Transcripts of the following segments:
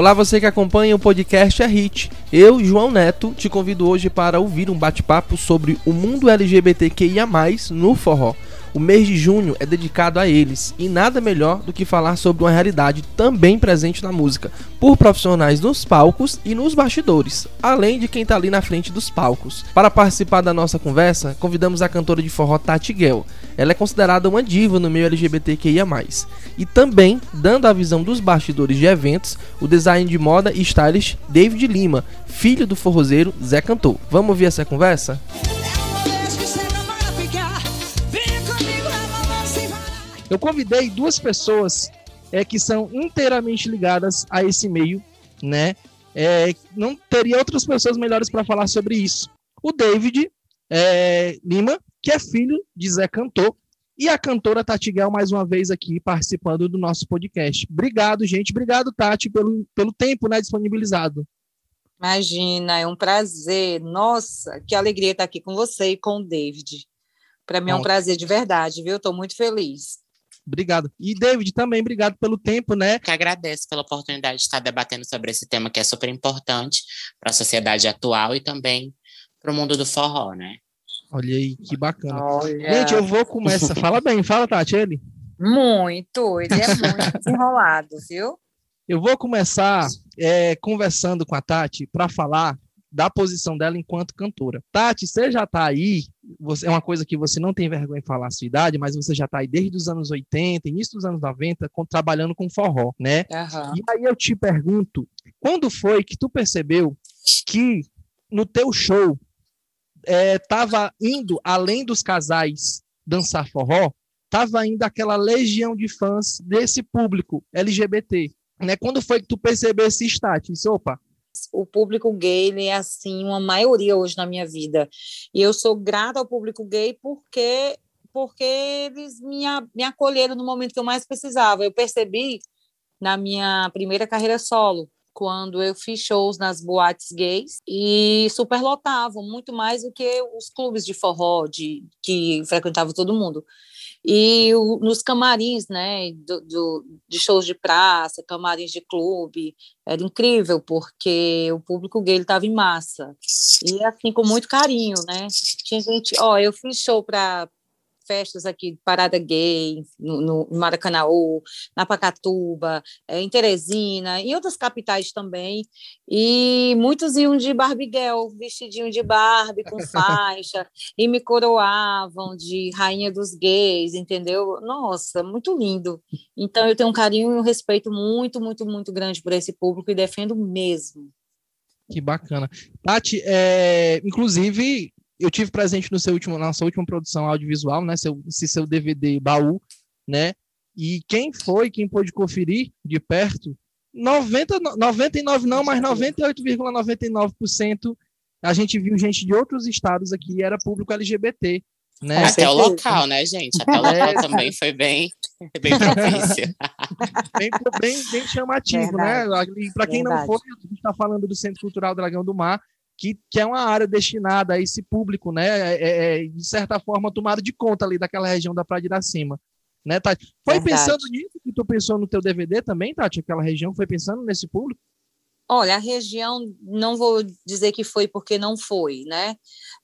Olá, você que acompanha o podcast É Hit. Eu, João Neto, te convido hoje para ouvir um bate-papo sobre o mundo LGBTQIA+, no forró. O mês de junho é dedicado a eles e nada melhor do que falar sobre uma realidade também presente na música, por profissionais nos palcos e nos bastidores, além de quem está ali na frente dos palcos. Para participar da nossa conversa, convidamos a cantora de forró Tati Gell. Ela é considerada uma diva no meio LGBTQIA+. E também, dando a visão dos bastidores de eventos, o design de moda e stylist David Lima, filho do forrozeiro Zé Cantor. Vamos ouvir essa conversa? Eu convidei duas pessoas é, que são inteiramente ligadas a esse meio, né? É, não teria outras pessoas melhores para falar sobre isso. O David é, Lima, que é filho de Zé Cantor, e a cantora Tati Guel, mais uma vez aqui participando do nosso podcast. Obrigado, gente. Obrigado, Tati, pelo, pelo tempo né, disponibilizado. Imagina, é um prazer. Nossa, que alegria estar aqui com você e com o David. Para mim é um prazer de verdade, viu? Estou muito feliz. Obrigado. E, David, também obrigado pelo tempo, né? Que agradeço pela oportunidade de estar debatendo sobre esse tema que é super importante para a sociedade atual e também para o mundo do forró, né? Olha aí, que bacana. Olha. Gente, eu vou começar. Fala bem, fala, Tati, ele. Muito, ele é muito enrolado, viu? Eu vou começar é, conversando com a Tati para falar da posição dela enquanto cantora. Tati, você já está aí, você, é uma coisa que você não tem vergonha de falar a sua idade, mas você já está aí desde os anos 80, início dos anos 90, com, trabalhando com forró, né? Uhum. E aí eu te pergunto, quando foi que tu percebeu que no teu show estava é, indo, além dos casais dançar forró, estava indo aquela legião de fãs desse público LGBT, né? Quando foi que tu percebeu esse status? Opa, o público gay ele é assim uma maioria hoje na minha vida e eu sou grata ao público gay porque porque eles me, me acolheram no momento que eu mais precisava eu percebi na minha primeira carreira solo quando eu fiz shows nas boates gays e superlotavam muito mais do que os clubes de forró de que frequentava todo mundo e o, nos camarins, né, do, do, de shows de praça, camarins de clube, era incrível, porque o público gay estava em massa. E assim, com muito carinho, né? Tinha gente, ó, eu fiz show para festas aqui, Parada Gay, no, no Maracanãú, na Pacatuba, é, em Teresina, em outras capitais também, e muitos iam de Barbie Girl, vestidinho de Barbie, com faixa, e me coroavam de rainha dos gays, entendeu? Nossa, muito lindo. Então, eu tenho um carinho e um respeito muito, muito, muito grande por esse público e defendo mesmo. Que bacana. Tati, é, inclusive, eu tive presente no seu último, na sua última produção audiovisual, né? Seu, esse seu DVD baú, né? E quem foi, quem pôde conferir de perto, 90, 99 não, mas 98,99% a gente viu gente de outros estados aqui, era público LGBT. Né? Até o local, né, gente? Até o local é. também foi bem, bem propício. bem, bem, bem chamativo, né? Verdade. né? Para quem Verdade. não foi, a gente está falando do Centro Cultural Dragão do Mar, que, que é uma área destinada a esse público, né? É, é, é, de certa forma, tomado de conta ali daquela região da Praia de Iracema. Né, Tati? Foi Verdade. pensando nisso que tu pensou no teu DVD também, Tati? Aquela região foi pensando nesse público? Olha, a região, não vou dizer que foi porque não foi, né?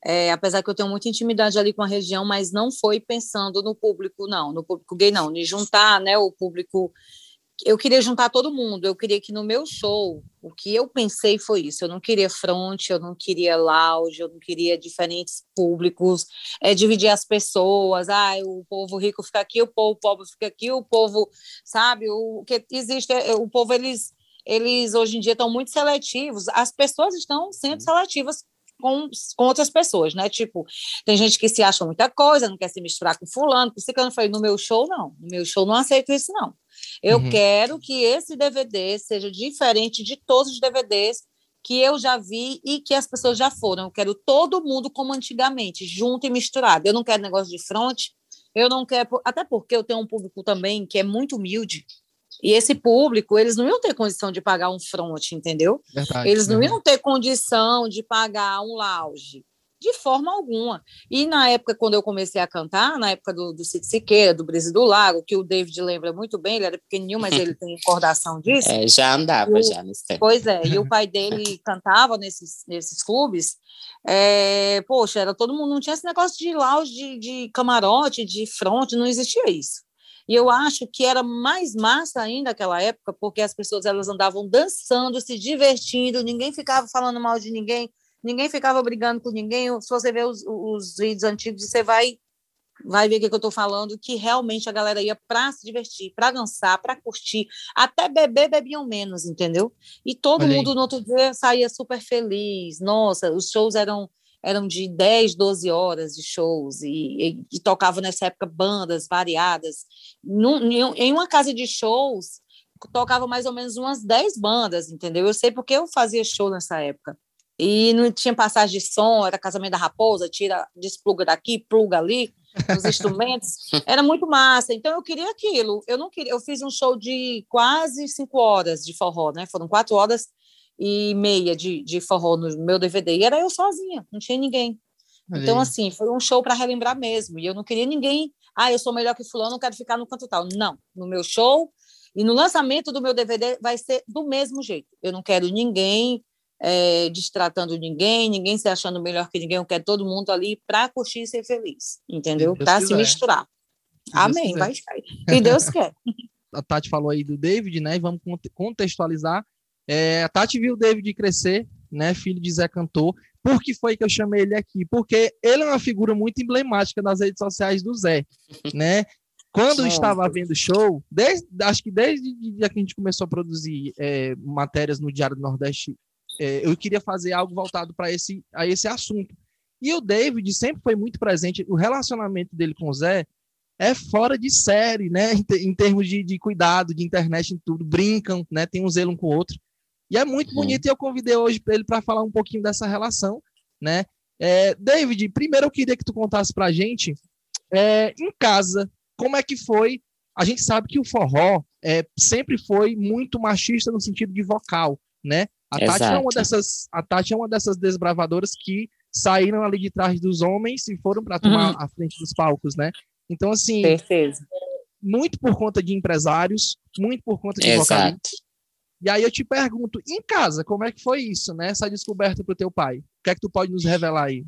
É, apesar que eu tenho muita intimidade ali com a região, mas não foi pensando no público, não, no público gay, não, de juntar, né, o público eu queria juntar todo mundo, eu queria que no meu show, o que eu pensei foi isso, eu não queria front, eu não queria lounge, eu não queria diferentes públicos, é dividir as pessoas, ah, o povo rico fica aqui, o povo pobre fica aqui, o povo, sabe, o que existe, é, o povo, eles, eles hoje em dia estão muito seletivos, as pessoas estão sendo seletivas com, com outras pessoas, né? Tipo, tem gente que se acha muita coisa, não quer se misturar com fulano, por isso que eu não falei, no meu show, não. No meu show não aceito isso, não. Eu uhum. quero que esse DVD seja diferente de todos os DVDs que eu já vi e que as pessoas já foram. Eu quero todo mundo como antigamente, junto e misturado. Eu não quero negócio de front, eu não quero, até porque eu tenho um público também que é muito humilde. E esse público, eles não iam ter condição de pagar um front, entendeu? Verdade, eles não iam ter condição de pagar um lounge de forma alguma. E na época, quando eu comecei a cantar, na época do, do Cid Siqueira, do Brisa do Lago, que o David lembra muito bem, ele era pequenininho, mas ele tem recordação disso. É, já andava, o, já nesse tempo. Pois é, e o pai dele cantava nesses, nesses clubes. É, poxa, era todo mundo, não tinha esse negócio de lounge, de, de camarote, de front, não existia isso. E eu acho que era mais massa ainda naquela época, porque as pessoas elas andavam dançando, se divertindo, ninguém ficava falando mal de ninguém, ninguém ficava brigando com ninguém. Se você ver os, os vídeos antigos, você vai vai ver o que, eu estou falando, que realmente a galera ia para se divertir, para dançar, para curtir, até beber bebiam menos, entendeu? E todo Olha mundo no outro dia saía super feliz. Nossa, os shows eram eram de 10, 12 horas de shows e, e, e tocava nessa época bandas variadas. Num, em uma casa de shows, tocava mais ou menos umas 10 bandas, entendeu? Eu sei porque eu fazia show nessa época. E não tinha passagem de som, era casamento da raposa, tira, despluga daqui, pluga ali, os instrumentos. Era muito massa. Então eu queria aquilo. Eu não queria. Eu fiz um show de quase cinco horas de forró, né? Foram quatro horas e meia de, de forró no meu DVD. E era eu sozinha, não tinha ninguém. Então, assim, foi um show para relembrar mesmo. E eu não queria ninguém. Ah, eu sou melhor que fulano, não quero ficar no canto tal. Não. No meu show e no lançamento do meu DVD vai ser do mesmo jeito. Eu não quero ninguém é, destratando ninguém, ninguém se achando melhor que ninguém, eu quero todo mundo ali para curtir e ser feliz, entendeu? Para se misturar. Amém, vai, vai. E Deus quer. A Tati falou aí do David, né? E vamos contextualizar. É, a Tati viu o David crescer, né? Filho de Zé Cantor. Por que foi que eu chamei ele aqui? Porque ele é uma figura muito emblemática nas redes sociais do Zé, né? Quando eu estava vendo show, desde, acho que desde o dia que a gente começou a produzir é, matérias no Diário do Nordeste é, eu queria fazer algo voltado para esse, a esse assunto. E o David sempre foi muito presente, o relacionamento dele com o Zé é fora de série, né? Em, em termos de, de, cuidado, de internet e tudo, brincam, né? Tem um zelo um com o outro. E é muito bonito, e eu convidei hoje ele para falar um pouquinho dessa relação, né? É, David, primeiro eu queria que tu contasse para a gente, é, em casa, como é que foi? A gente sabe que o forró é, sempre foi muito machista no sentido de vocal, né? A Tati, é uma dessas, a Tati é uma dessas desbravadoras que saíram ali de trás dos homens e foram para tomar uhum. a frente dos palcos, né? Então, assim, Certeza. muito por conta de empresários, muito por conta de vocalistas. E aí eu te pergunto, em casa, como é que foi isso, né? Essa descoberta para o teu pai? O que é que tu pode nos revelar aí?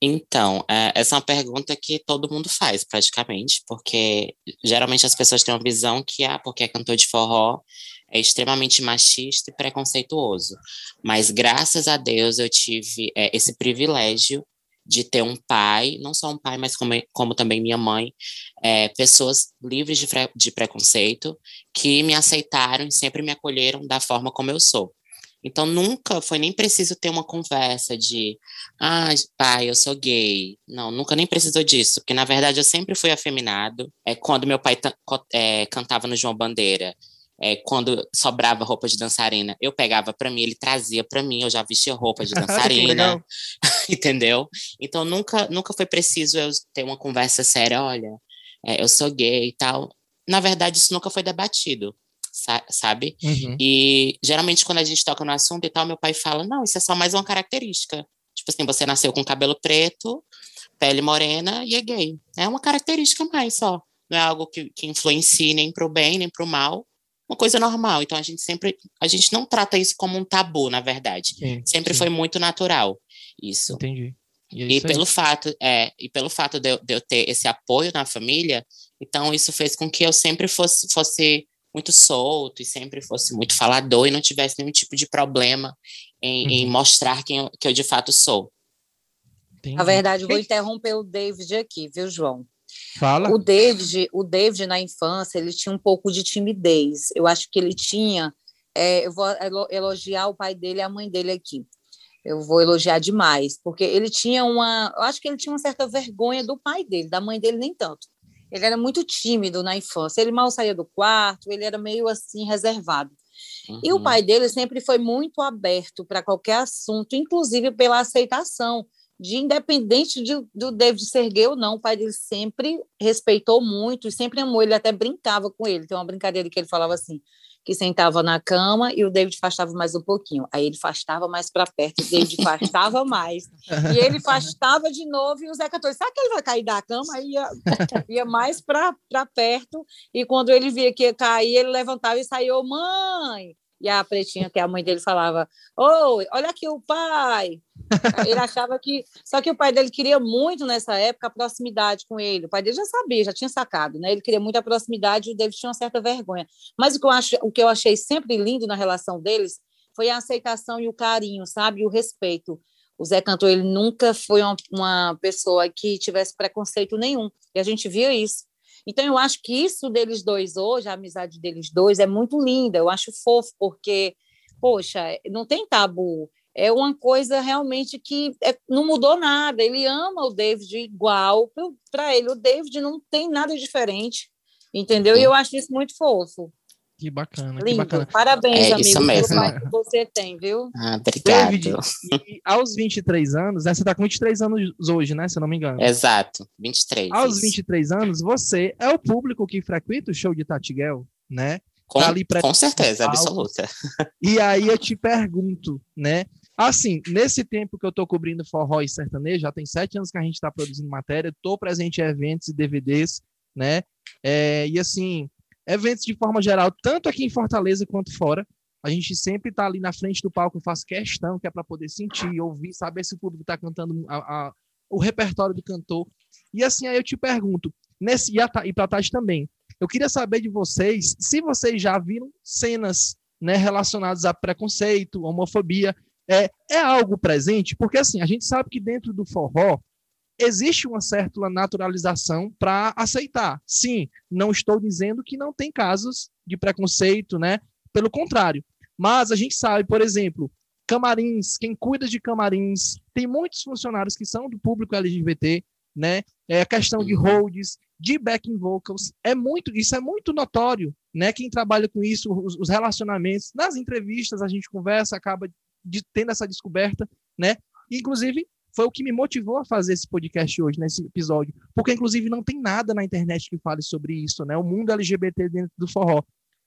Então, é, essa é uma pergunta que todo mundo faz, praticamente, porque geralmente as pessoas têm uma visão que, ah, porque é cantor de forró, é extremamente machista e preconceituoso. Mas graças a Deus eu tive é, esse privilégio de ter um pai, não só um pai, mas como, como também minha mãe, é, pessoas livres de, de preconceito, que me aceitaram e sempre me acolheram da forma como eu sou. Então nunca foi nem preciso ter uma conversa de, ah, pai, eu sou gay. Não, nunca nem precisou disso, porque na verdade eu sempre fui afeminado. É quando meu pai é, cantava no João Bandeira, é, quando sobrava roupa de dançarina, eu pegava para mim, ele trazia para mim, eu já vestia roupa de dançarina, entendeu? Então nunca, nunca foi preciso eu ter uma conversa séria, olha, é, eu sou gay e tal. Na verdade, isso nunca foi debatido sabe? Uhum. E geralmente quando a gente toca no assunto e tal, meu pai fala: não, isso é só mais uma característica. Tipo assim, você nasceu com cabelo preto, pele morena e é gay. É uma característica mais só. Não é algo que, que influencie nem para o bem, nem para o mal. Uma coisa normal. Então a gente sempre. A gente não trata isso como um tabu, na verdade. Sim, sempre sim. foi muito natural. Isso. Entendi. E, é e pelo fato, é, e pelo fato de eu, de eu, ter esse apoio na família, então isso fez com que eu sempre fosse, fosse muito solto e sempre fosse muito falador e não tivesse nenhum tipo de problema em, uhum. em mostrar quem eu, que eu de fato sou. Entendi. Na verdade, vou interromper o David aqui, viu, João? Fala. O David, o David na infância, ele tinha um pouco de timidez. Eu acho que ele tinha. É, eu vou elogiar o pai dele e a mãe dele aqui. Eu vou elogiar demais, porque ele tinha uma. Eu acho que ele tinha uma certa vergonha do pai dele, da mãe dele nem tanto. Ele era muito tímido na infância, ele mal saía do quarto, ele era meio assim reservado. Uhum. E o uhum. pai dele sempre foi muito aberto para qualquer assunto, inclusive pela aceitação de independente de, do David ser gay ou não, o pai dele sempre respeitou muito e sempre amou. Ele até brincava com ele. Tem uma brincadeira que ele falava assim: que sentava na cama e o David afastava mais um pouquinho. Aí ele afastava mais para perto, o David afastava mais. E ele afastava de novo e o Zeca Torres, sabe que ele vai cair da cama? Aí ia, ia mais para perto. E quando ele via que ia cair, ele levantava e saiu, mãe! E a pretinha, que a mãe dele, falava: Oi, olha aqui o pai. Ele achava que. Só que o pai dele queria muito nessa época a proximidade com ele. O pai dele já sabia, já tinha sacado, né? Ele queria muito a proximidade e o David tinha uma certa vergonha. Mas o que eu, acho, o que eu achei sempre lindo na relação deles foi a aceitação e o carinho, sabe? E o respeito. O Zé Cantor, ele nunca foi uma, uma pessoa que tivesse preconceito nenhum. E a gente via isso. Então, eu acho que isso deles dois hoje, a amizade deles dois, é muito linda. Eu acho fofo, porque, poxa, não tem tabu. É uma coisa realmente que é, não mudou nada. Ele ama o David igual. Para ele, o David não tem nada diferente. Entendeu? E eu acho isso muito fofo. Que bacana, Lindo. que bacana. Parabéns, É amigo, isso mesmo. que você tem, viu? Ah, obrigado. David, e aos 23 anos, né, você tá com 23 anos hoje, né? Se eu não me engano. Exato, 23. Aos isso. 23 anos, você é o público que frequenta o show de Tatiguel, né? Com, tá ali pra- com certeza, absoluta. E aí eu te pergunto, né? Assim, nesse tempo que eu tô cobrindo forró e sertanejo, já tem sete anos que a gente está produzindo matéria, tô presente em eventos e DVDs, né? É, e assim, eventos de forma geral, tanto aqui em Fortaleza quanto fora, a gente sempre tá ali na frente do palco, faz questão, que é para poder sentir, ouvir, saber se o público tá cantando a- a- o repertório do cantor. E assim, aí eu te pergunto, nesse, e, a, Ta- e pra Tati também, eu queria saber de vocês se vocês já viram cenas né, relacionadas a preconceito, homofobia. É, é algo presente? Porque assim, a gente sabe que dentro do forró existe uma certa naturalização para aceitar. Sim, não estou dizendo que não tem casos de preconceito, né? Pelo contrário. Mas a gente sabe, por exemplo, camarins, quem cuida de camarins, tem muitos funcionários que são do público LGBT, né? É a questão de holds, de backing vocals, é muito, isso é muito notório, né? Quem trabalha com isso, os, os relacionamentos, nas entrevistas a gente conversa, acaba de, tendo essa descoberta, né? Inclusive, foi o que me motivou a fazer esse podcast hoje, nesse episódio, porque inclusive não tem nada na internet que fale sobre isso, né? O mundo LGBT dentro do forró.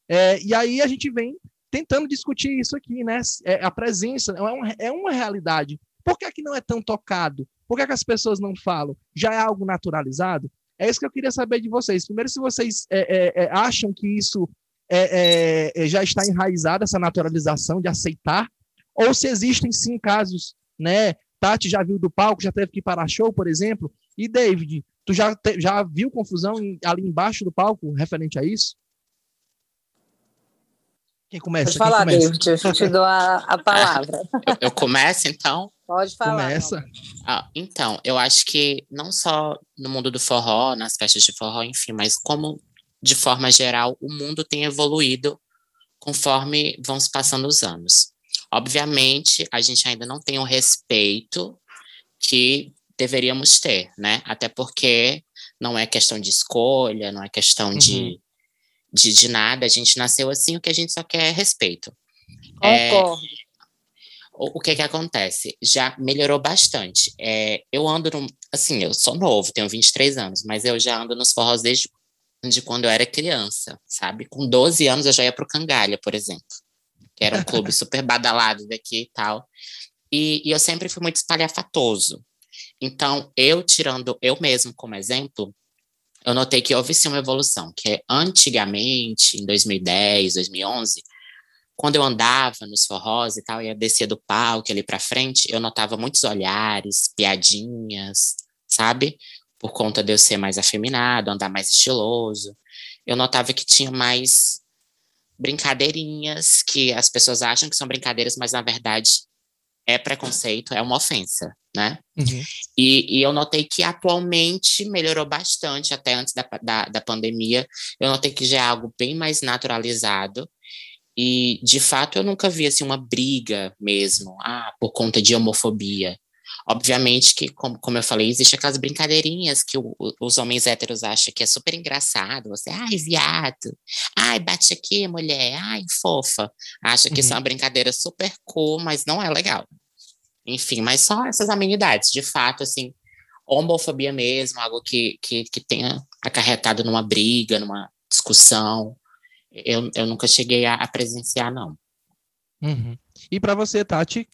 É, e aí a gente vem tentando discutir isso aqui, né? É, a presença é uma, é uma realidade. Por que, é que não é tão tocado? Por que, é que as pessoas não falam? Já é algo naturalizado? É isso que eu queria saber de vocês. Primeiro, se vocês é, é, acham que isso já está enraizado, essa naturalização de aceitar, ou se existem sim casos, né? Tati já viu do palco, já teve que ir para show, por exemplo. E David, tu já, te, já viu confusão em, ali embaixo do palco referente a isso? Quem começa? Pode falar, começa? David, eu te dou a, a palavra. Eu, eu começo, então? Pode falar. Começa. Ah, então, eu acho que não só no mundo do forró, nas festas de forró, enfim, mas como de forma geral o mundo tem evoluído conforme vão se passando os anos. Obviamente, a gente ainda não tem o respeito que deveríamos ter, né? Até porque não é questão de escolha, não é questão uhum. de, de, de, nada, a gente nasceu assim, o que a gente só quer é respeito. Concordo. É, o, o que que acontece? Já melhorou bastante. É, eu ando, no, assim, eu sou novo, tenho 23 anos, mas eu já ando nos forrós desde de quando eu era criança, sabe? Com 12 anos eu já ia pro Cangalha, por exemplo, que era um clube super badalado daqui e tal. E, e eu sempre fui muito espalhafatoso. Então, eu tirando eu mesmo como exemplo, eu notei que houve sim uma evolução, que antigamente, em 2010, 2011, quando eu andava nos forrós e tal, ia descer do palco ali para frente, eu notava muitos olhares, piadinhas, sabe? Por conta de eu ser mais afeminado, andar mais estiloso. Eu notava que tinha mais brincadeirinhas que as pessoas acham que são brincadeiras, mas na verdade é preconceito, é uma ofensa, né? Uhum. E, e, eu notei que atualmente melhorou bastante, até antes da, da, da pandemia. Eu notei que já é algo bem mais naturalizado. E, de fato, eu nunca vi assim, uma briga mesmo, ah, por conta de homofobia. Obviamente que, como, como eu falei, existem aquelas brincadeirinhas que o, o, os homens héteros acham que é super engraçado. Você, ai, viado, ai, bate aqui, mulher, ai, fofa. Acha que Uhum. isso é uma brincadeira super cool, mas não é legal. enfim, mas só essas amenidades, de fato, assim, homofobia mesmo, algo que, que, que tenha acarretado numa briga, numa discussão, eu, eu nunca cheguei a, a presenciar, não. Uhum. E para você, Tati?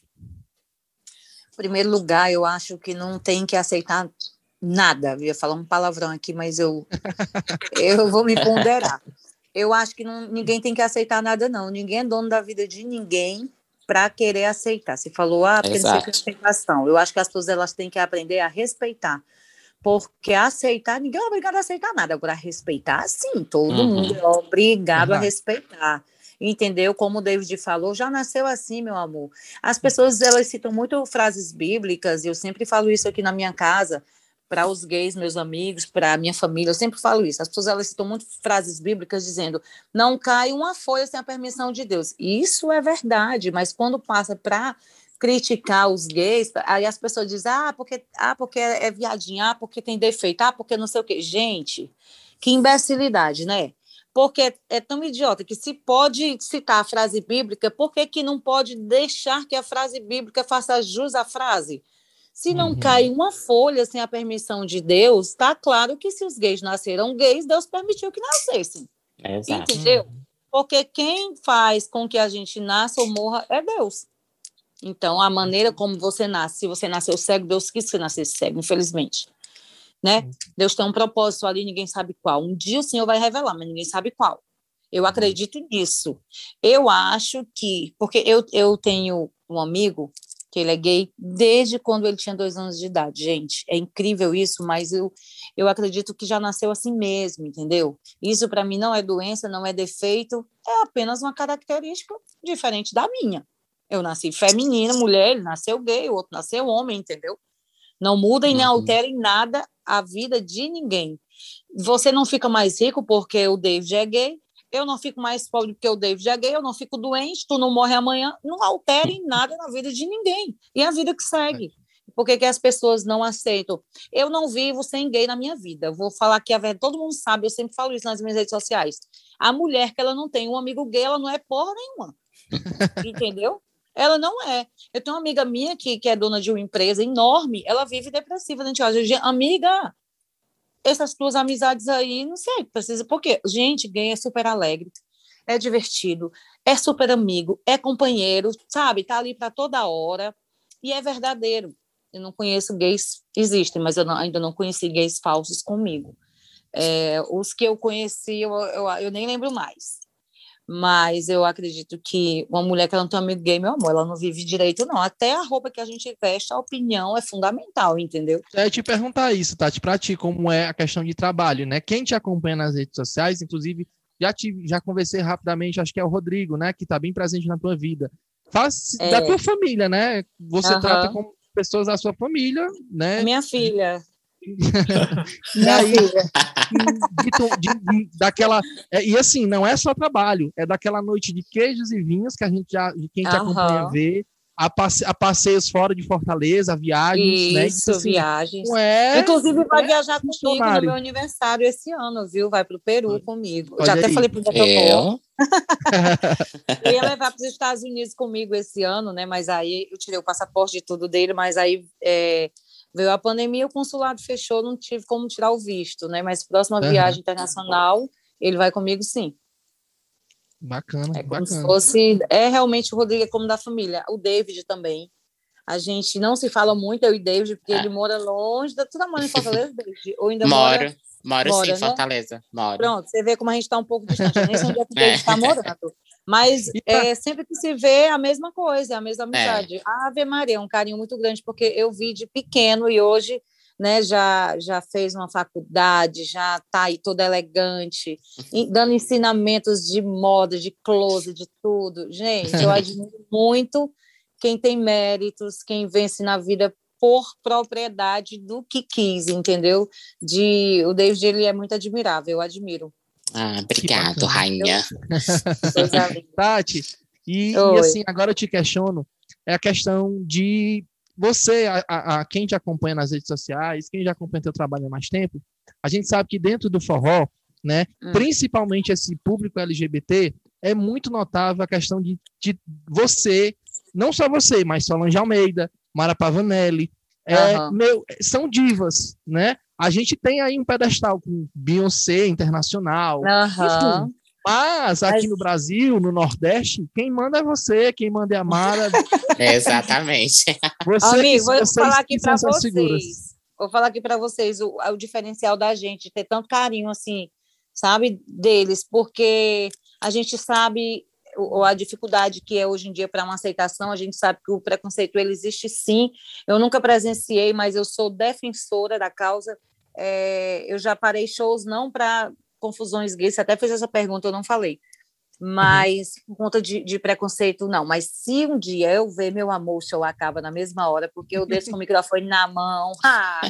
Primeiro lugar, eu acho que não tem que aceitar nada. Eu ia falar um palavrão aqui, mas eu, eu vou me ponderar. Eu acho que não, ninguém tem que aceitar nada, não. Ninguém é dono da vida de ninguém para querer aceitar. Você falou, ah, não sei aceitação. Eu acho que as pessoas elas têm que aprender a respeitar. Porque aceitar, ninguém é obrigado a aceitar nada. Agora, respeitar, sim, todo uhum. mundo é obrigado uhum. a respeitar entendeu? Como o David falou, já nasceu assim, meu amor. As pessoas elas citam muito frases bíblicas, e eu sempre falo isso aqui na minha casa para os gays, meus amigos, para a minha família, eu sempre falo isso. As pessoas elas citam muito frases bíblicas dizendo: "Não cai uma folha sem a permissão de Deus". Isso é verdade, mas quando passa para criticar os gays, aí as pessoas dizem: "Ah, porque ah, porque é viadinho, ah, porque tem defeito, ah, porque não sei o quê". Gente, que imbecilidade, né? Porque é tão idiota que se pode citar a frase bíblica, por que, que não pode deixar que a frase bíblica faça jus à frase? Se não uhum. cai uma folha sem a permissão de Deus, está claro que se os gays nasceram gays, Deus permitiu que nascessem. Exato. Entendeu? Porque quem faz com que a gente nasça ou morra é Deus. Então, a maneira como você nasce, se você nasceu cego, Deus quis que você nascesse cego, infelizmente. Né? Deus tem um propósito ali, ninguém sabe qual. Um dia o Senhor vai revelar, mas ninguém sabe qual. Eu acredito nisso. Eu acho que, porque eu, eu tenho um amigo que ele é gay desde quando ele tinha dois anos de idade. Gente, é incrível isso, mas eu, eu acredito que já nasceu assim mesmo, entendeu? Isso para mim não é doença, não é defeito, é apenas uma característica diferente da minha. Eu nasci feminina, mulher, ele nasceu gay, o outro nasceu homem, entendeu? Não muda e nem uhum. altera em nada a vida de ninguém. Você não fica mais rico porque o David é gay, eu não fico mais pobre porque o David é gay, eu não fico doente, tu não morre amanhã, não altera em nada na vida de ninguém. E a vida que segue. Por que, que as pessoas não aceitam? Eu não vivo sem gay na minha vida. Vou falar que a verdade, todo mundo sabe, eu sempre falo isso nas minhas redes sociais. A mulher que ela não tem um amigo gay, ela não é porra nenhuma. Entendeu? Ela não é. Eu tenho uma amiga minha que, que é dona de uma empresa enorme, ela vive depressiva dentro de casa. Amiga, essas tuas amizades aí, não sei, precisa. Porque, gente, gay é super alegre, é divertido, é super amigo, é companheiro, sabe? Tá ali para toda hora e é verdadeiro. Eu não conheço gays, existem, mas eu não, ainda não conheci gays falsos comigo. É, os que eu conheci, eu, eu, eu nem lembro mais mas eu acredito que uma mulher que não tem amigo gay, meu amor, ela não vive direito, não. Até a roupa que a gente veste, a opinião é fundamental, entendeu? Eu ia te perguntar isso, Tati, pra ti, como é a questão de trabalho, né? Quem te acompanha nas redes sociais, inclusive, já, te, já conversei rapidamente, acho que é o Rodrigo, né? Que tá bem presente na tua vida. Faz é. da tua família, né? Você uhum. trata como pessoas da sua família, né? Minha filha. e aí, de, de, de, daquela. É, e assim, não é só trabalho, é daquela noite de queijos e vinhos que a gente já, de quem te uhum. acompanha vê, a, passe, a, passeios fora de Fortaleza, viagens, né? Isso, né? assim, viagens. É, Inclusive, vai é viajar comigo no meu aniversário esse ano, viu? Vai para o Peru comigo. Pode Já até falei para o eu? eu ia levar para os Estados Unidos comigo esse ano, né? Mas aí eu tirei o passaporte de tudo dele, mas aí. É, Veio a pandemia, o consulado fechou, não tive como tirar o visto, né? Mas próxima uhum. viagem internacional, ele vai comigo sim. Bacana, é como bacana. se fosse. É realmente o Rodrigo é como da família. O David também. A gente não se fala muito, eu e David, porque é. ele mora longe. Da... Tu tá morando em Fortaleza, David? Ou ainda Moro. Mora... Moro mora, sim, né? Fortaleza. Moro. Pronto, você vê como a gente está um pouco distante. Nem sei onde é que é. está morando. Mas é, sempre que se vê a mesma coisa, a mesma amizade. É. Ave Maria, é um carinho muito grande, porque eu vi de pequeno e hoje né, já, já fez uma faculdade, já está aí toda elegante, dando ensinamentos de moda, de close, de tudo. Gente, eu admiro muito quem tem méritos, quem vence na vida por propriedade do que quis, entendeu? De, o David ele é muito admirável, eu admiro. Ah, obrigado, rainha. Tati, e, e, assim, agora eu te questiono, é a questão de você, a, a, a, quem te acompanha nas redes sociais, quem já acompanha teu trabalho há mais tempo, a gente sabe que dentro do forró, né, hum. principalmente esse público LGBT, é muito notável a questão de, de você, não só você, mas Solange Almeida, Mara Pavanelli. É, uhum. meu, são divas, né? A gente tem aí um pedestal com Beyoncé internacional. Uhum. Enfim, mas aqui Mas... no Brasil, no Nordeste, quem manda é você, quem manda é a Mara. Exatamente. Você, Amigo, vou falar aqui para vocês. Seguras. Vou falar aqui para vocês o, o diferencial da gente ter tanto carinho assim, sabe, deles, porque a gente sabe a dificuldade que é hoje em dia para uma aceitação, a gente sabe que o preconceito ele existe sim. Eu nunca presenciei, mas eu sou defensora da causa. É, eu já parei shows não para confusões gays, você até fez essa pergunta, eu não falei. Mas, uhum. por conta de, de, preconceito, não. Mas se um dia eu ver meu amor, o show acaba na mesma hora, porque eu deixo com o microfone na mão, ah,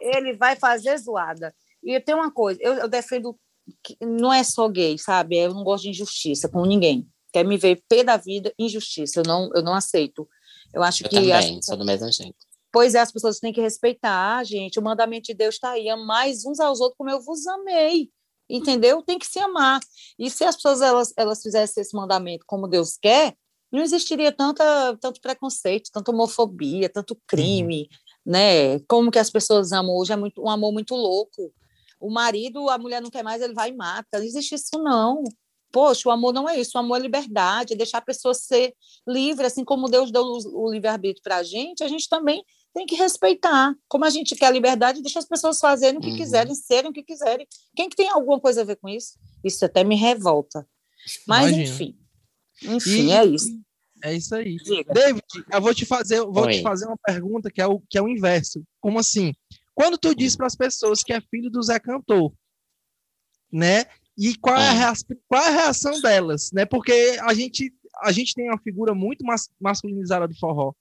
ele vai fazer zoada. E tem uma coisa, eu, eu defendo que não é só gay, sabe? Eu não gosto de injustiça com ninguém. Quer me ver pé da vida, injustiça. Eu não, eu não aceito. Eu acho eu que. Também, as... sou do mesmo jeito. Pois é, as pessoas têm que respeitar, gente. O mandamento de Deus está aí. Amais uns aos outros como eu vos amei entendeu? Tem que se amar. E se as pessoas elas, elas fizessem esse mandamento como Deus quer, não existiria tanta, tanto preconceito, tanta homofobia, tanto uhum. crime, né? Como que as pessoas amam hoje é muito, um amor muito louco. O marido, a mulher não quer mais, ele vai e mata. Não existe isso, não. Poxa, o amor não é isso. O amor é liberdade, é deixar a pessoa ser livre, assim como Deus deu o livre-arbítrio para a gente, a gente também tem que respeitar. Como a gente quer a liberdade, deixa as pessoas fazerem o que uhum. quiserem, serem o que quiserem. Quem que tem alguma coisa a ver com isso? Isso até me revolta. Mas, Imagina. enfim. Enfim, e, é isso. É isso aí. Diga. David, eu vou te fazer, vou te fazer uma pergunta que é o que é o inverso. Como assim? Quando tu diz para as pessoas que é filho do Zé Cantor, né? E qual é, a reação, qual é a reação delas, né? Porque a gente a gente tem uma figura muito mas, masculinizada do forró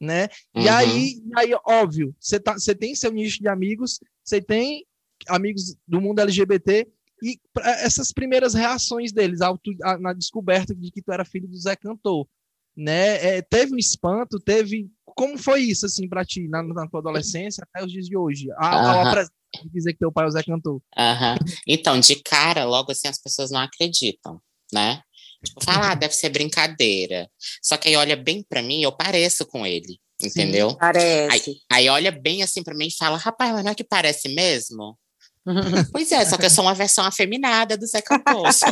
né? Uhum. E aí, aí, óbvio, você tá, tem seu nicho de amigos, você tem amigos do mundo LGBT e essas primeiras reações deles ao, na descoberta de que tu era filho do Zé Cantor, né? É, teve um espanto, teve como foi isso assim para ti na, na, tua adolescência até os dias de hoje? A, uhum. a dizer que teu pai é o Zé Cantor. Uhum. Então, de cara, logo assim as pessoas não acreditam, né? Tipo, fala, ah, deve ser brincadeira. Só que aí olha bem para mim, eu pareço com ele, entendeu? Sim, parece. Aí, aí, olha bem assim para mim e fala, rapaz, mas não é que parece mesmo? Pois é, só que eu sou uma versão afeminada do Zé Cardoso.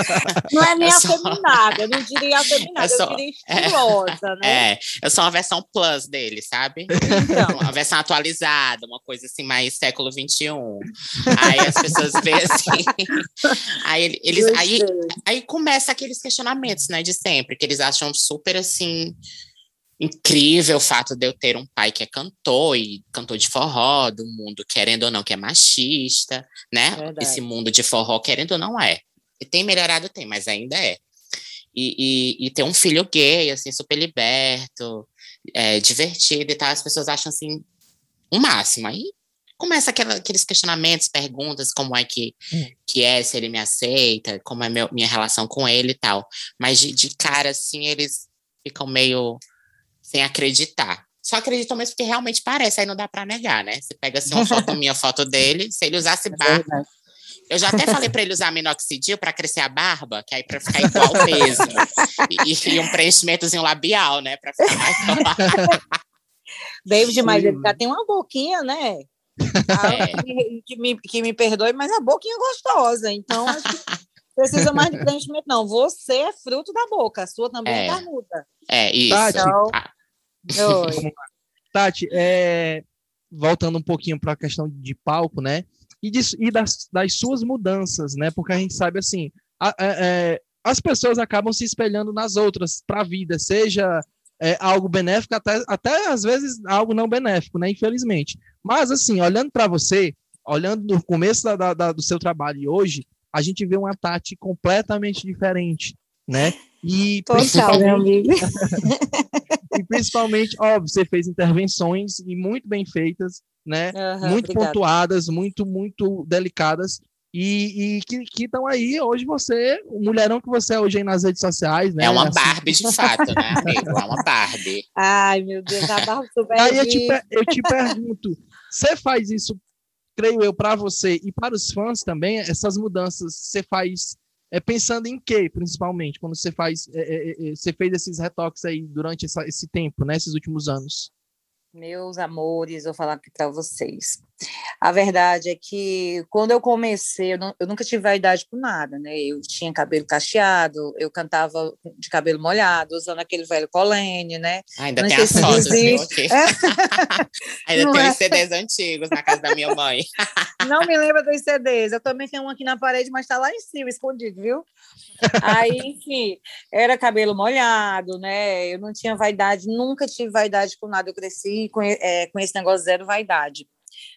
Não é nem sou... afeminada, eu não diria afeminada, eu, sou... eu diria estilosa, é, né? É, eu sou uma versão plus dele, sabe? Então. Uma versão atualizada, uma coisa assim, mais século XXI. Aí as pessoas veem assim. aí eles. Aí, aí começa aqueles questionamentos, né, de sempre, que eles acham super assim incrível o fato de eu ter um pai que é cantor e cantor de forró, do mundo, querendo ou não, que é machista, né? Verdade. Esse mundo de forró, querendo ou não, é. E tem melhorado, tem, mas ainda é. E, e, e ter um filho gay, assim, super liberto, é, divertido e tal, as pessoas acham, assim, o um máximo. Aí começa aquela, aqueles questionamentos, perguntas, como é que, hum. que é, se ele me aceita, como é meu, minha relação com ele e tal. Mas de, de cara, assim, eles ficam meio sem acreditar. Só acreditam mesmo porque realmente parece, aí não dá para negar, né? Você pega assim uma foto minha, foto dele, se ele usasse é barba. Eu já até falei para ele usar minoxidil para crescer a barba, que aí para ficar igual mesmo. E, e, um preenchimentozinho labial, né, para ficar mais David, mas ele já tem uma boquinha, né? É. Que, que, me, que me perdoe, mas a boquinha gostosa. Então, acho que precisa mais de preenchimento, não. Você é fruto da boca, a sua também é, é carnuda. É, isso. Tati, então, Tati é, voltando um pouquinho para a questão de palco, né? E, de, e das, das, suas mudanças, né? Porque a gente sabe assim, a, a, é, as pessoas acabam se espelhando nas outras para a vida, seja é, algo benéfico, até, até às vezes algo não benéfico, né? Infelizmente. Mas assim, olhando para você, olhando no começo da, da, do seu trabalho e hoje, a gente vê uma Tati completamente diferente, né? E Total, meu amigo. e principalmente, óbvio, você fez intervenções e muito bem feitas, né? Uhum, muito obrigada. pontuadas, muito, muito delicadas. E, e que estão aí hoje você, o mulherão que você é hoje aí nas redes sociais, né? É uma assim. Barbie de fato, né, amigo? É uma Barbie. Ai, meu Deus, a Barbie super Aí eu te, eu te pergunto, você faz isso creio eu, para você e para os fãs também, essas mudanças você faz é, pensando em quê, principalmente, quando você faz, é, é, é você fez esses retoques aí durante essa, esse tempo, né, esses últimos anos? Meus amores, vou falar aqui para vocês. A verdade é que quando eu comecei, eu, não, eu, nunca tive vaidade por nada, né? Eu tinha cabelo cacheado, eu cantava de cabelo molhado, usando aquele velho colene, né? Ainda não tem as fotos, viu? Ainda não tem é. os CDs antigos na casa da minha mãe. não me lembro dos CDs. Eu também tenho um aqui na parede, mas está lá em cima, escondido, viu? Aí, enfim, era cabelo molhado, né? Eu não tinha vaidade, nunca tive vaidade por nada. Eu cresci com, é, com esse negócio zero vaidade.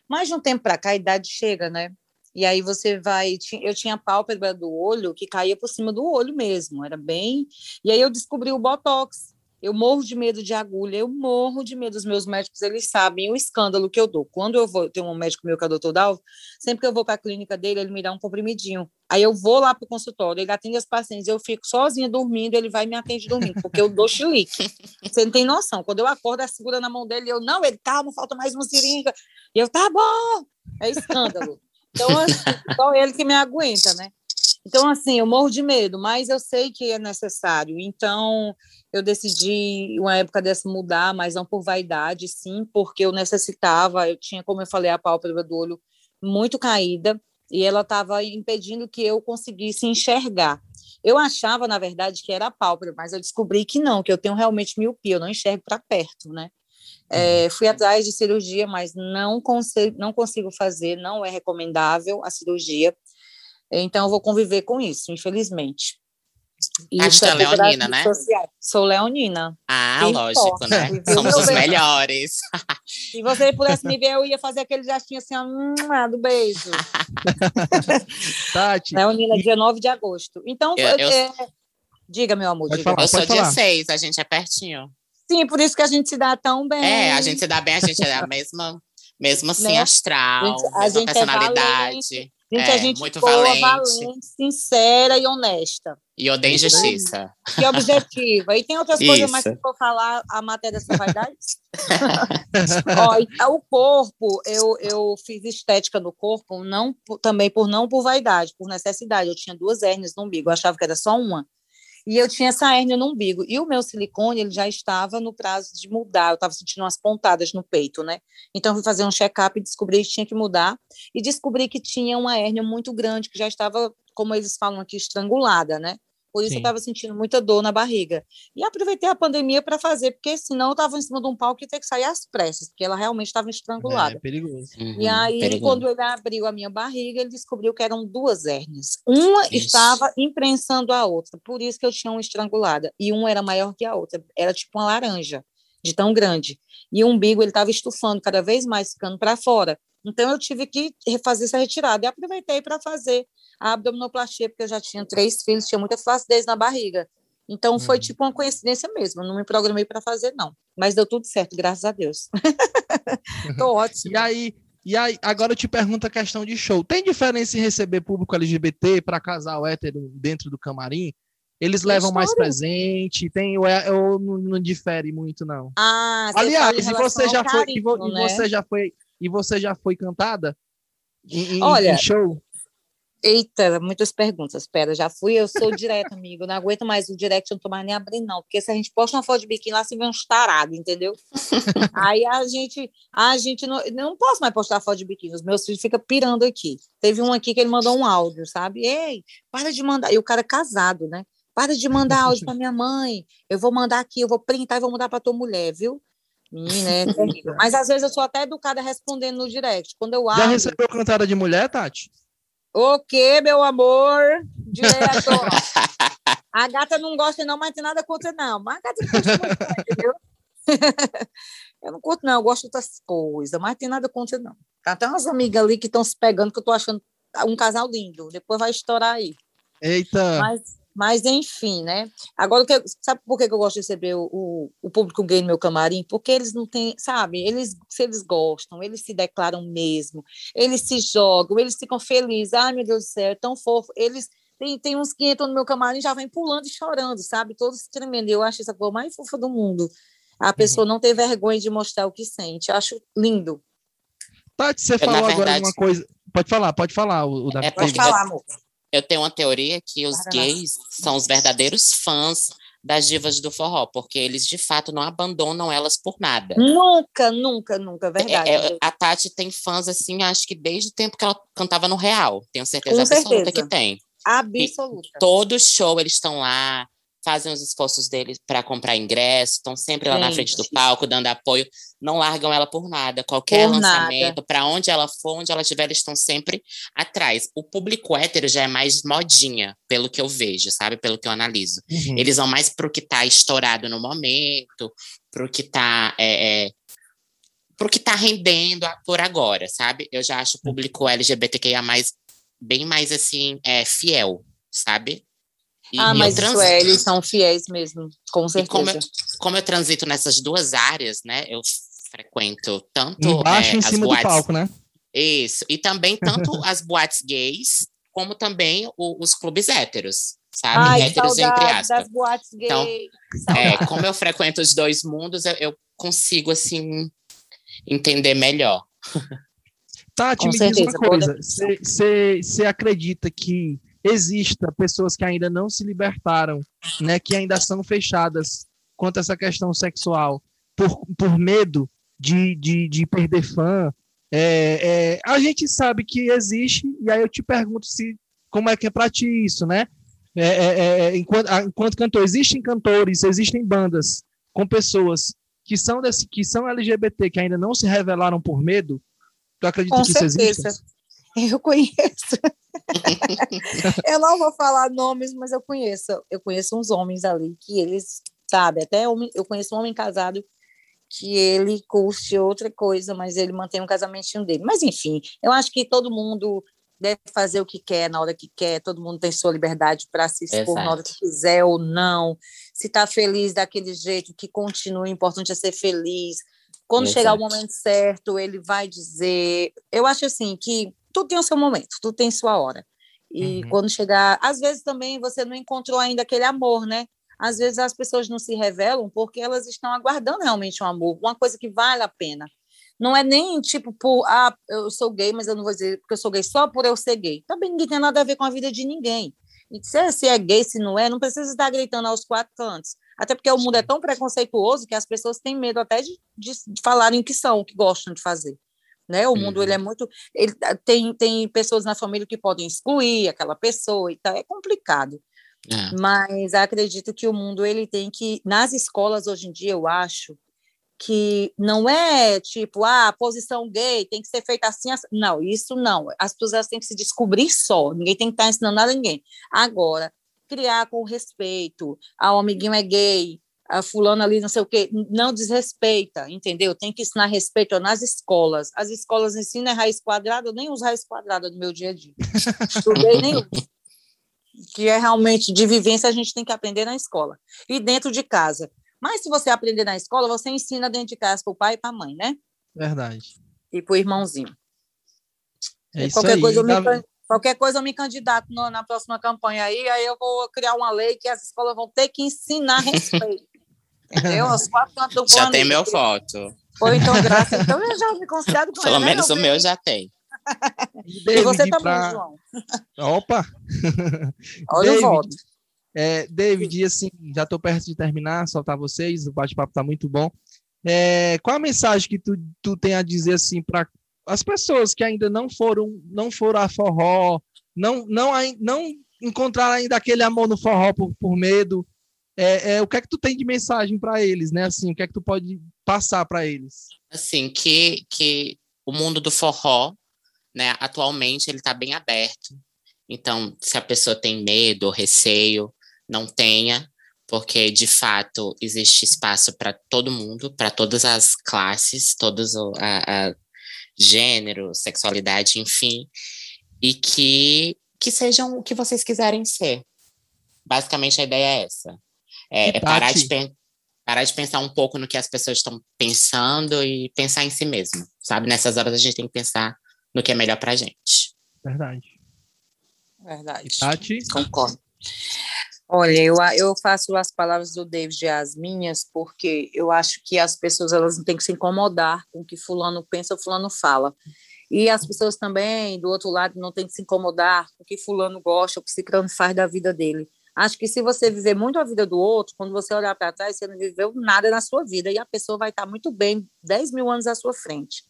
Mas de um tempo para cá, a idade chega, né? E aí você vai. Eu tinha a pálpebra do olho que caía por cima do olho mesmo, era bem. E aí eu descobri o Botox. Eu morro de medo de agulha, eu morro de medo. Os meus médicos, eles sabem o escândalo que eu dou. Quando eu vou, tem um médico meu que é o doutor Dalvo, sempre que eu vou para a clínica dele, ele me dá um comprimidinho. Aí eu vou lá para o consultório, ele atende as pacientes, eu fico sozinha dormindo, ele vai e me atende dormindo, porque eu dou chilique. Você não tem noção. Quando eu acordo, a segura na mão dele, eu, não, ele, calma, falta mais uma seringa. E eu, tá bom! É escândalo. Então, assim, só ele que me aguenta, né? Então, assim, eu morro de medo, mas eu sei que é necessário. Então, eu decidi, uma época dessa, mudar, mas não por vaidade, sim, porque eu necessitava. Eu tinha, como eu falei, a pálpebra do olho muito caída e ela estava impedindo que eu conseguisse enxergar. Eu achava, na verdade, que era a pálpebra, mas eu descobri que não, que eu tenho realmente miopia, eu não enxergo para perto, né? É, uhum. fui atrás de cirurgia, mas não consigo, não consigo fazer, não é recomendável a cirurgia. Então, eu vou conviver com isso, infelizmente. Isso é leonina, né? Sociais. Sou leonina. Ah, lógico, né? Somos os melhores. Se você pudesse me ver, eu ia fazer aquele gestinho assim, ó, do beijo. Tati. Leonina, dia 9 de agosto. Então, eu, eu... É... diga, meu amor. Diga. Falar, eu sou dia 6, a gente é pertinho. Sim, por isso que a gente se dá tão bem. É, a gente se dá bem, a gente é a mesma, mesmo assim, né? astral, a gente, a mesma gente é personalidade. É Gente, é, a gente muito boa, valente. valente, sincera e honesta. E odeia injustiça. E objetiva. E tem outras Isso. coisas mais que for falar, a matéria só vai dar isso. Ó, o corpo, eu, eu fiz estética no corpo, não também por não por vaidade, por necessidade. Eu tinha duas hérnias no umbigo, eu achava que era só uma. E eu tinha essa hérnia no umbigo. E o meu silicone, ele já estava no prazo de mudar. Eu estava sentindo umas pontadas no peito, né? Então, fui fazer um check-up e descobri que tinha que mudar. E descobri que tinha uma hérnia muito grande, que já estava, como eles falam aqui, estrangulada, né? Por isso Sim. eu estava sentindo muita dor na barriga. E aproveitei a pandemia para fazer, porque senão eu estava em cima de um palco e ter que sair às pressas, porque ela realmente estava estrangulada. É, perigoso. Uhum, e aí, perigoso. quando ele abriu a minha barriga, ele descobriu que eram duas hérnias. Uma isso. estava imprensando a outra, por isso que eu tinha uma estrangulada. E uma era maior que a outra, era tipo uma laranja, de tão grande. E o umbigo, ele estava estufando cada vez mais, ficando para fora. Então, eu tive que fazer essa retirada. E aproveitei para fazer a abdominoplastia, porque eu já tinha três filhos, tinha muita flacidez na barriga. Então uhum. foi tipo uma coincidência mesmo, não me programei para fazer não, mas deu tudo certo, graças a Deus. Tô ótimo. e aí, e aí, agora eu te pergunto a questão de show. Tem diferença em receber público LGBT para casal hétero dentro do camarim? Eles levam mais presente, tem ou, é, ou não, não, difere muito não? Ah, Aliás, e você já foi carinho, e, né? e, você já foi e você já foi cantada em, Olha, em show? Eita, muitas perguntas. Espera, já fui, eu sou direto, amigo. Não aguento mais o direct, eu não tô mais nem abrindo, não. Porque se a gente posta uma foto de biquíni lá, se vê uns tarados, entendeu? Aí a gente, a gente não, não posso mais postar foto de biquíni. Os meus filhos ficam pirando aqui. Teve um aqui que ele mandou um áudio, sabe? Ei, para de mandar. E o cara é casado, né? Para de mandar áudio para minha mãe. Eu vou mandar aqui, eu vou printar e vou mandar para tua mulher, viu? Menina, é terrível. Mas às vezes eu sou até educada respondendo no direct. Quando eu abro... Já recebeu cantada de mulher, Tati? O que, meu amor? Direto. a gata não gosta, não, mas tem nada contra, não. Mas a gata não gosta muito, entendeu? eu não curto, não, eu gosto de outras coisas, mas tem nada contra, não. Tá, tem umas amigas ali que estão se pegando, que eu tô achando um casal lindo. Depois vai estourar aí. Eita! Mas mas, enfim, né? Agora, sabe por que eu gosto de receber o, o, o, público gay no meu camarim? Porque eles não têm, sabe? Eles, se eles gostam, eles se declaram mesmo, eles se jogam, eles ficam felizes. Ai, meu Deus do céu, é tão fofo. Eles tem, tem uns que entram no meu camarim já vem pulando e chorando, sabe? Todos tremendo. Eu acho essa coisa mais fofa do mundo. A pessoa uhum. não ter vergonha de mostrar o que sente. Eu acho lindo. Tati, você falou agora verdade... uma coisa. Pode falar, pode falar, o, o Davi. É pode falar, amor. Eu tenho uma teoria que os gays são os verdadeiros fãs das divas do forró, porque eles de fato não abandonam elas por nada. Nunca, nunca, nunca, verdade. É, é, a Tati tem fãs assim, acho que desde o tempo que ela cantava no Real, tenho certeza Com absoluta certeza. que tem. Absoluta. E todo show eles estão lá, fazem os esforços deles para comprar ingresso, estão sempre lá Gente. na frente do palco, dando apoio, não largam ela por nada. Qualquer por lançamento, para onde ela for, onde ela estiver, eles estão sempre atrás. O público hétero já é mais modinha, pelo que eu vejo, sabe? Pelo que eu analiso. Uhum. Eles vão mais pro que está estourado no momento, pro que está é, é, pro que tá rendendo por agora, sabe? Eu já acho o público LGBTQIA+, bem mais, assim, é, fiel, sabe? E ah, mas trans... é, eles são fiéis mesmo, com certeza. Como eu, como eu, transito nessas duas áreas, né? Eu frequento tanto Embaixo é, em cima boates... do palco, né? Isso. E também tanto as boates gays, como também o, os clubes héteros, sabe? Ai, héteros entre aspas. Das boates então, gays. Então, é, como eu frequento os dois mundos, eu, eu consigo, assim, entender melhor. Tati, Com me certeza, diz uma coisa. Você acredita que exista pessoas que ainda não se libertaram, né, que ainda são fechadas quanto a essa questão sexual, por, por medo de, de, de perder fã. É, é, a gente sabe que existe, e aí eu te pergunto se como é que é para ti isso, né? É, é, é enquanto, enquanto cantor, existem cantores, existem bandas com pessoas que são desse, que são LGBT, que ainda não se revelaram por medo. Tu acredita com que certeza. isso existe? Eu conheço. eu não vou falar nomes, mas eu conheço. Eu conheço uns homens ali que eles, sabe, até homem, eu conheço um homem casado que ele curte outra coisa, mas ele mantém um casamentinho dele. Mas enfim, eu acho que todo mundo deve fazer o que quer na hora que quer, todo mundo tem sua liberdade para se expor Exato. na hora que quiser ou não. Se está feliz daquele jeito, que continue, o importante é ser feliz. Quando Exato. chegar o momento certo, ele vai dizer. Eu acho assim que tudo tem o seu momento, tudo tem sua hora. E uhum. quando chegar, às vezes também você não encontrou ainda aquele amor, né? Às vezes as pessoas não se revelam porque elas estão aguardando realmente um amor, uma coisa que vale a pena. Não é nem tipo por, ah, eu sou gay, mas eu não vou dizer porque eu sou gay só por eu ser gay. Também ninguém tem nada a ver com a vida de ninguém. E se, é, se é gay, se não é, não precisa estar gritando aos quatro cantos. Até porque o mundo é tão preconceituoso que as pessoas têm medo até de, de, de falarem o que são, o que gostam de fazer né? O uhum. mundo ele é uhum. muito, ele ah, tem tem pessoas na família que podem excluir aquela pessoa e tal, é complicado. É. Mas acredito que o mundo ele tem que nas escolas hoje em dia eu acho que não é tipo ah, a posição gay tem que ser feita assim, assim. não, isso não. As pessoas têm que se descobrir só, ninguém tem que estar ensinando nada a ninguém. Agora, criar com respeito, ah, o amiguinho é gay, a fulana ali, não sei o quê, não desrespeita, entendeu? Tem que ensinar respeito nas escolas. As escolas ensinam raiz quadrada, eu nem uso raiz quadrada no meu dia a dia. Estudei nem Que é realmente de vivência, a gente tem que aprender na escola. E dentro de casa. Mas se você aprender na escola, você ensina dentro de casa para o pai e para a mãe, né? Verdade. E para o irmãozinho. É qualquer, aí, coisa eu me, qualquer coisa eu me candidato na próxima campanha aí, aí eu vou criar uma lei que as escolas vão ter que ensinar respeito. Entendeu? As quatro cantos do Já tem meu foto. Foi, então, graças. Então eu já me considero com Pelo ele, né, menos o meu já tem. E você também, pra... João. Opa! Olha David, o voto. É, David, assim, já estou perto de terminar, soltar vocês, o bate-papo está muito bom. É, qual a mensagem que tu, tu tem a dizer assim para as pessoas que ainda não foram não foram a forró, não não não encontraram ainda aquele amor no forró por, por medo, é, é, o que é que tu tem de mensagem para eles, né? Assim, o que é que tu pode passar para eles? Assim, que, que o mundo do forró, né, atualmente ele está bem aberto. Então, se a pessoa tem medo ou receio, não tenha, porque de fato existe espaço para todo mundo, para todas as classes, todos a, a gênero, sexualidade, enfim, e que que sejam o que vocês quiserem ser. Basicamente a ideia é essa. É, é parar, de parar de pensar um pouco no que as pessoas estão pensando e pensar em si mesmo, sabe? Nessas horas a gente tem que pensar no que é melhor pra gente. Verdade. Verdade. E Tati? Concordo. Olha, eu, eu faço as palavras do David as minhas, porque eu acho que as pessoas elas não têm que se incomodar com o que fulano pensa ou fulano fala. E as pessoas também, do outro lado, não têm que se incomodar com o que fulano gosta, ou o que ciclano faz da vida dele Acho que se você viver muito a vida do outro, quando você olhar para trás, você não viveu nada na sua vida e a pessoa vai estar muito bem 10 mil anos à sua frente.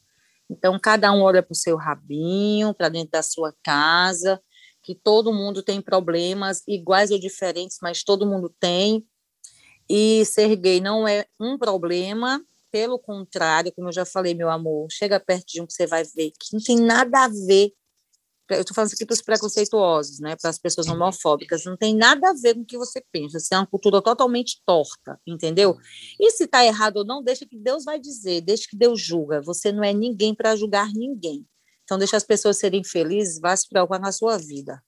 Então, cada um olha para o seu rabinho, para dentro da sua casa, que todo mundo tem problemas iguais ou diferentes, mas todo mundo tem. E ser gay não é um problema, pelo contrário, como eu já falei, meu amor, chega perto de um que você vai ver que não tem nada a ver eu estou falando isso aqui para os preconceituosos, né, para as pessoas homofóbicas, não tem nada a ver com o que você pensa, isso é uma cultura totalmente torta, entendeu? E se está errado ou não, deixa que Deus vai dizer, deixa que Deus julga, você não é ninguém para julgar ninguém. Então, deixa as pessoas serem felizes, vá se preocupar com a sua vida.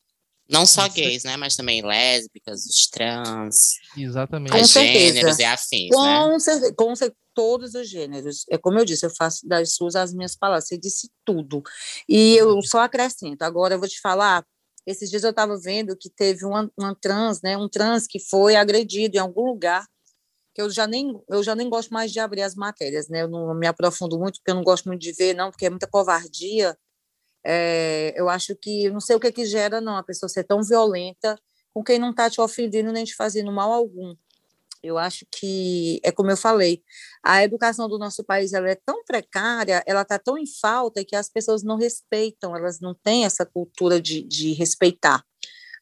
Não só gays, né? Mas também lésbicas, os trans. Exatamente. Com gêneros e afins, com né? Certeza, com certeza, todos os gêneros. É como eu disse, eu faço das suas as minhas palavras. Você disse tudo. E eu uhum. só acrescento. Agora eu vou te falar. Esses dias eu estava vendo que teve uma, uma trans, né? Um trans que foi agredido em algum lugar que eu já nem eu já nem gosto mais de abrir as matérias, né? Eu não me aprofundo muito porque eu não gosto muito de ver, não, porque é muita covardia é, eu acho que, não sei o que que gera, não, a pessoa ser tão violenta com quem não está te ofendendo nem te fazendo mal algum. Eu acho que, é como eu falei, a educação do nosso país ela é tão precária, ela está tão em falta que as pessoas não respeitam, elas não têm essa cultura de, de respeitar,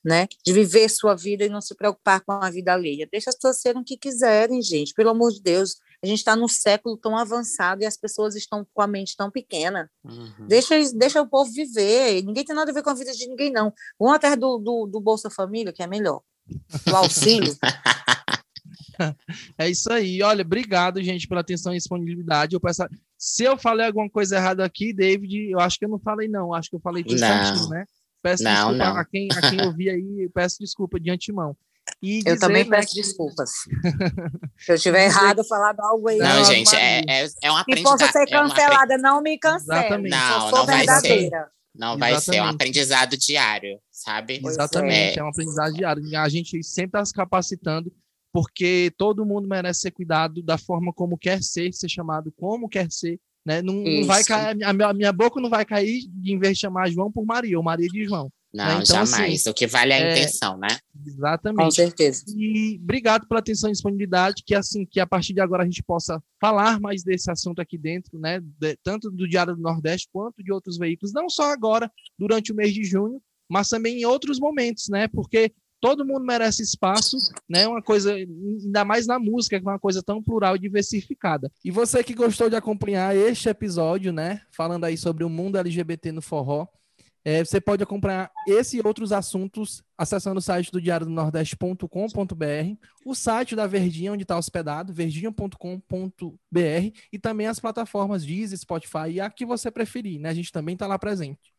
né? De viver sua vida e não se preocupar com a vida alheia. Deixa as pessoas serem o que quiserem, gente, pelo amor de Deus. A gente está num século tão avançado e as pessoas estão com a mente tão pequena. Uhum. Deixa, deixa o povo viver. Ninguém tem nada a ver com a vida de ninguém, não. Vão atrás do, do, do Bolsa Família, que é melhor. Do auxílio. é isso aí. Olha, obrigado, gente, pela atenção e disponibilidade. Eu peço, se eu falei alguma coisa errada aqui, David, eu acho que eu não falei, não. Acho que eu falei tudo certinho, né? Peço não, desculpa não. A, quem, a quem ouvir aí, peço desculpa de antemão. E eu também né, peço desculpas. Se eu estiver errado, falado algo aí. Não, gente, é, é, é uma aprendizado. Se fosse ser cancelada, é não me cancele. Não, não vai ser. Não vai Exatamente. ser, é um aprendizado diário, sabe? Exatamente, é. é um aprendizado diário. A gente sempre está se capacitando, porque todo mundo merece ser cuidado da forma como quer ser, ser chamado como quer ser. Né? Não, não vai cair, a minha, a minha boca não vai cair de em vez de chamar João por Maria, ou Maria de João. Não, né? então, assim, jamais. Assim, o que vale é a é, intenção, né? Exatamente. Com certeza. E obrigado pela atenção e disponibilidade, que assim, que a partir de agora a gente possa falar mais desse assunto aqui dentro, né? De, tanto do Diário do Nordeste quanto de outros veículos, não só agora, durante o mês de junho, mas também em outros momentos, né? Porque todo mundo merece espaço, né? Uma coisa, ainda mais na música, que é uma coisa tão plural e diversificada. E você que gostou de acompanhar este episódio, né? Falando aí sobre o mundo LGBT no forró, é, você pode acompanhar esse e outros assuntos acessando o site do Diário do Nordeste.com.br, o site da Verdinha, onde está hospedado, verdinha.com.br, e também as plataformas Deezer, Spotify e a que você preferir, né? A gente também está lá presente.